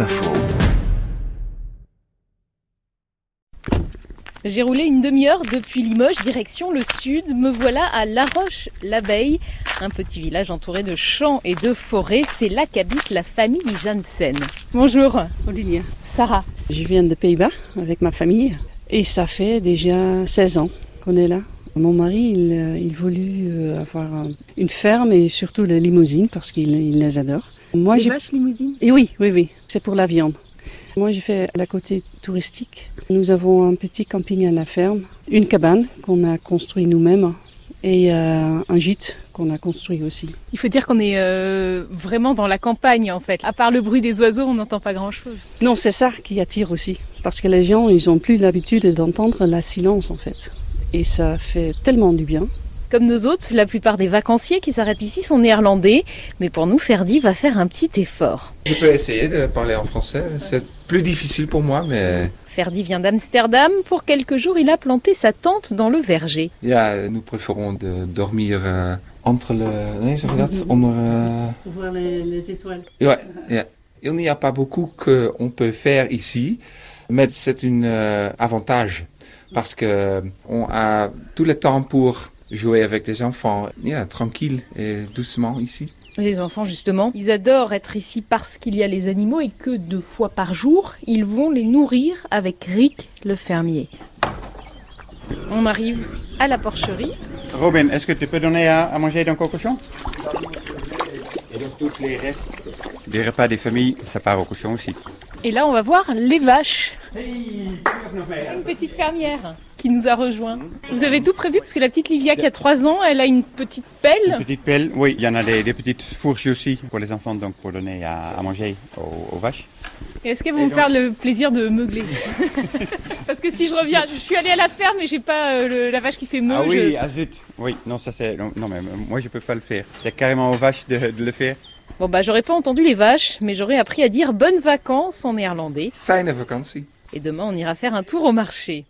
Info. J'ai roulé une demi-heure depuis Limoges, direction le sud. Me voilà à La Roche-l'Abeille, un petit village entouré de champs et de forêts. C'est là qu'habite la famille Janssen. Bonjour. Odilia. Sarah. Je viens de Pays-Bas avec ma famille et ça fait déjà 16 ans qu'on est là. Mon mari, il, euh, il voulut euh, avoir euh, une ferme et surtout des limousines parce qu'il il les adore. Moi, Des j'ai- vaches limousines? Et oui, oui, oui, c'est pour la viande. Moi, j'ai fait la côté touristique. Nous avons un petit camping à la ferme, une cabane qu'on a construit nous-mêmes et euh, un gîte qu'on a construit aussi. Il faut dire qu'on est euh, vraiment dans la campagne en fait. À part le bruit des oiseaux, on n'entend pas grand-chose. Non, c'est ça qui attire aussi. Parce que les gens, ils ont plus l'habitude d'entendre la silence, en fait. Et ça fait tellement du bien. Comme nos hôtes, la plupart des vacanciers qui s'arrêtent ici sont néerlandais. Mais pour nous, Ferdi va faire un petit effort. Je peux essayer de parler en français. C'est plus difficile pour moi, mais Ferdi vient d'Amsterdam. Pour quelques jours, il a planté sa tente dans le verger. ja, nous préférons de dormir euh, entre le. Nee, zeg je dat? Onder. euh, Pour voir les, étoiles. Ouais. Il n'y a pas beaucoup qu'on peut faire ici, mais c'est un euh, avantage parce que on a tout le temps pour jouer avec des enfants, ja, tranquille et doucement ici. Les enfants, justement, ils adorent être ici parce qu'il y a les animaux et que deux fois par jour, ils vont les nourrir avec Rick, le fermier. On arrive à la porcherie. Robin, est-ce que tu peux donner à, à manger le cochon? Et donc tous les restes des repas des familles, ça part au cochon aussi. Et là, on va voir les vaches. Une petite fermière qui nous a rejoint. Vous avez tout prévu parce que la petite Livia qui a 3 ans, elle a une petite Une pelle. petite pelle, oui, il y en a des, des petites fourches aussi pour les enfants, donc pour donner à, à manger aux, aux vaches. Et est-ce qu'elles vont me faire le plaisir de meugler Parce que si je reviens, je suis allée à la ferme et j'ai pas euh, le- la vache qui fait meu. ah je- oui, ah zut, oui, non, ça c'est, non, non, mais moi je peux pas le faire. C'est carrément aux vaches de, de le faire. Bon bah j'aurais pas entendu les vaches, mais j'aurais appris à dire bonnes vacances en néerlandais. Fijne vakantie. Et demain on ira faire un tour au marché.